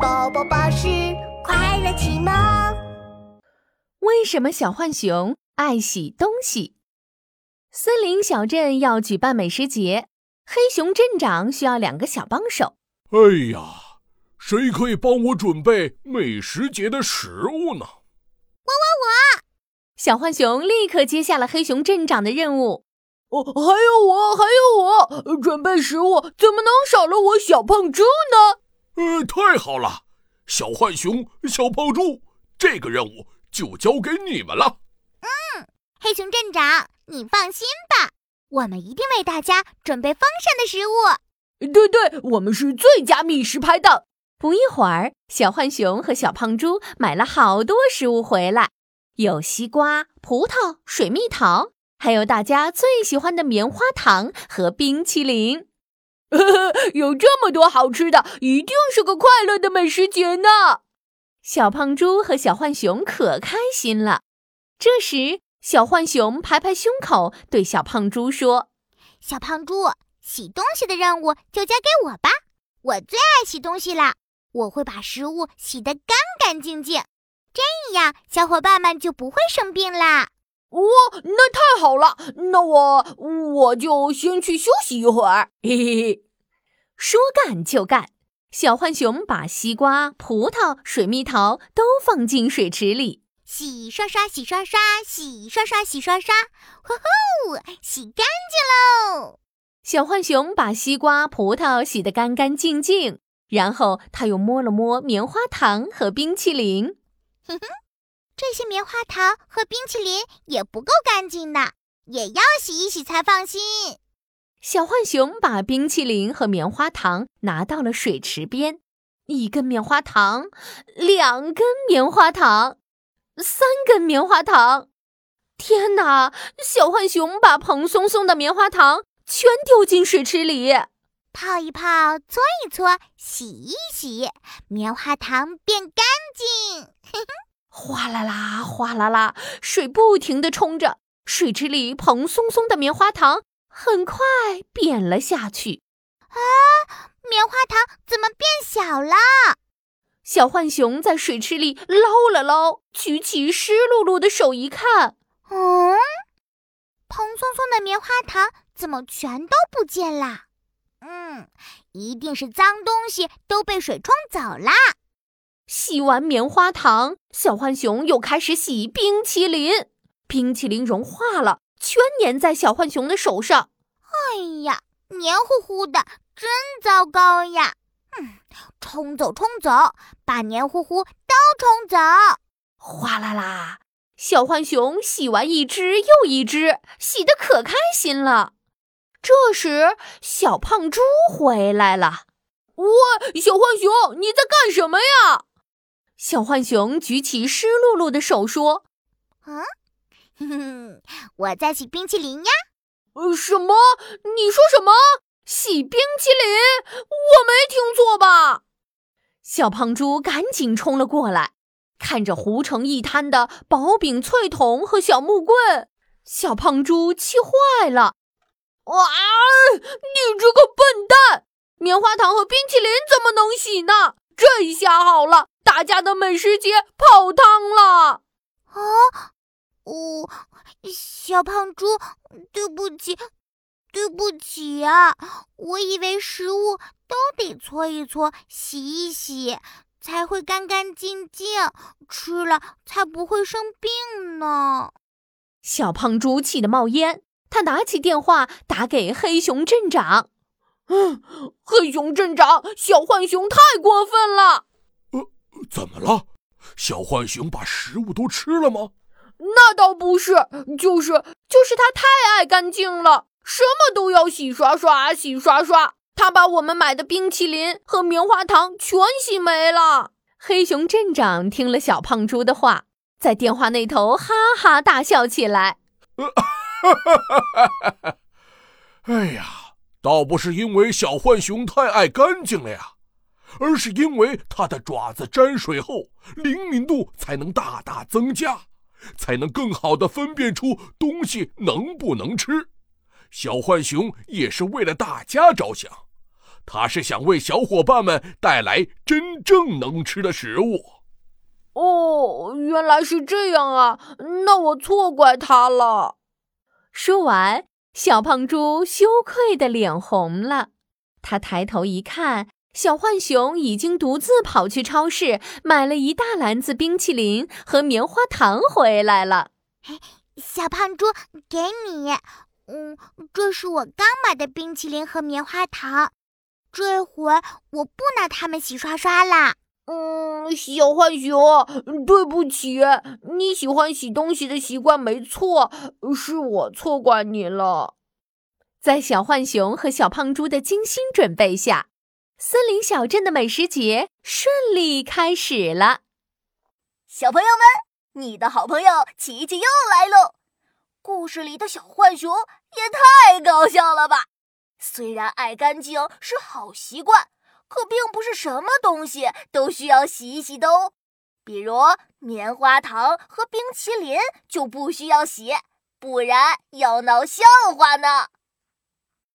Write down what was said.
宝宝巴士快乐启蒙。为什么小浣熊爱洗东西？森林小镇要举办美食节，黑熊镇长需要两个小帮手。哎呀，谁可以帮我准备美食节的食物呢？我我我！小浣熊立刻接下了黑熊镇长的任务。哦，还有我，还有我，准备食物怎么能少了我小胖猪呢？呃，太好了，小浣熊、小胖猪，这个任务就交给你们了。嗯，黑熊镇长，你放心吧，我们一定为大家准备丰盛的食物。对对，我们是最佳觅食拍档。不一会儿，小浣熊和小胖猪买了好多食物回来，有西瓜、葡萄、水蜜桃，还有大家最喜欢的棉花糖和冰淇淋。呵 呵有这么多好吃的，一定是个快乐的美食节呢！小胖猪和小浣熊可开心了。这时，小浣熊拍拍胸口，对小胖猪说：“小胖猪，洗东西的任务就交给我吧，我最爱洗东西了。我会把食物洗得干干净净，这样小伙伴们就不会生病啦。”好了！那我我就先去休息一会儿。嘿嘿嘿，说干就干，小浣熊把西瓜、葡萄、水蜜桃都放进水池里，洗刷刷，洗刷刷，洗刷刷，洗刷刷，呼呼，洗干净喽！小浣熊把西瓜、葡萄洗得干干净净，然后他又摸了摸棉花糖和冰淇淋，哼哼。这些棉花糖和冰淇淋也不够干净呢，也要洗一洗才放心。小浣熊把冰淇淋和棉花糖拿到了水池边，一根棉花糖，两根棉花糖，三根棉花糖。天哪！小浣熊把蓬松松的棉花糖全丢进水池里，泡一泡，搓一搓，洗一洗，棉花糖变干净。哗啦啦，哗啦啦，水不停地冲着，水池里蓬松松的棉花糖很快扁了下去。啊，棉花糖怎么变小了？小浣熊在水池里捞了捞，举起湿漉漉的手一看，嗯，蓬松松的棉花糖怎么全都不见啦？嗯，一定是脏东西都被水冲走啦。洗完棉花糖，小浣熊又开始洗冰淇淋。冰淇淋融化了，全粘在小浣熊的手上。哎呀，黏糊糊的，真糟糕呀！嗯，冲走，冲走，把黏糊糊都冲走。哗啦啦，小浣熊洗完一只又一只，洗得可开心了。这时，小胖猪回来了。喂，小浣熊，你在干什么呀？小浣熊举起湿漉漉的手说：“啊，哼哼，我在洗冰淇淋呀。”“呃，什么？你说什么？洗冰淇淋？我没听错吧？”小胖猪赶紧冲了过来，看着糊成一滩的薄饼脆筒和小木棍，小胖猪气坏了：“哇，你这个笨蛋！棉花糖和冰淇淋怎么能洗呢？这下好了。”大家的美食节泡汤了！啊，哦小胖猪，对不起，对不起啊！我以为食物都得搓一搓、洗一洗才会干干净净，吃了才不会生病呢。小胖猪气得冒烟，他拿起电话打给黑熊镇长：“嗯，黑熊镇长，小浣熊太过分了。”怎么了？小浣熊把食物都吃了吗？那倒不是，就是就是它太爱干净了，什么都要洗刷刷，洗刷刷。它把我们买的冰淇淋和棉花糖全洗没了。黑熊镇长听了小胖猪的话，在电话那头哈哈大笑起来。哎呀，倒不是因为小浣熊太爱干净了呀。而是因为它的爪子沾水后，灵敏度才能大大增加，才能更好的分辨出东西能不能吃。小浣熊也是为了大家着想，它是想为小伙伴们带来真正能吃的食物。哦，原来是这样啊！那我错怪他了。说完，小胖猪羞愧的脸红了。他抬头一看，小浣熊已经独自跑去超市买了一大篮子冰淇淋和棉花糖回来了。小胖猪，给你。嗯，这是我刚买的冰淇淋和棉花糖。这回我不拿它们洗刷刷啦。嗯，小浣熊，对不起，你喜欢洗东西的习惯没错，是我错怪你了。在小浣熊和小胖猪的精心准备下，森林小镇的美食节顺利开始了。小朋友们，你的好朋友琪琪又来喽！故事里的小浣熊也太搞笑了吧！虽然爱干净是好习惯。可并不是什么东西都需要洗一洗的哦，比如棉花糖和冰淇淋就不需要洗，不然要闹笑话呢。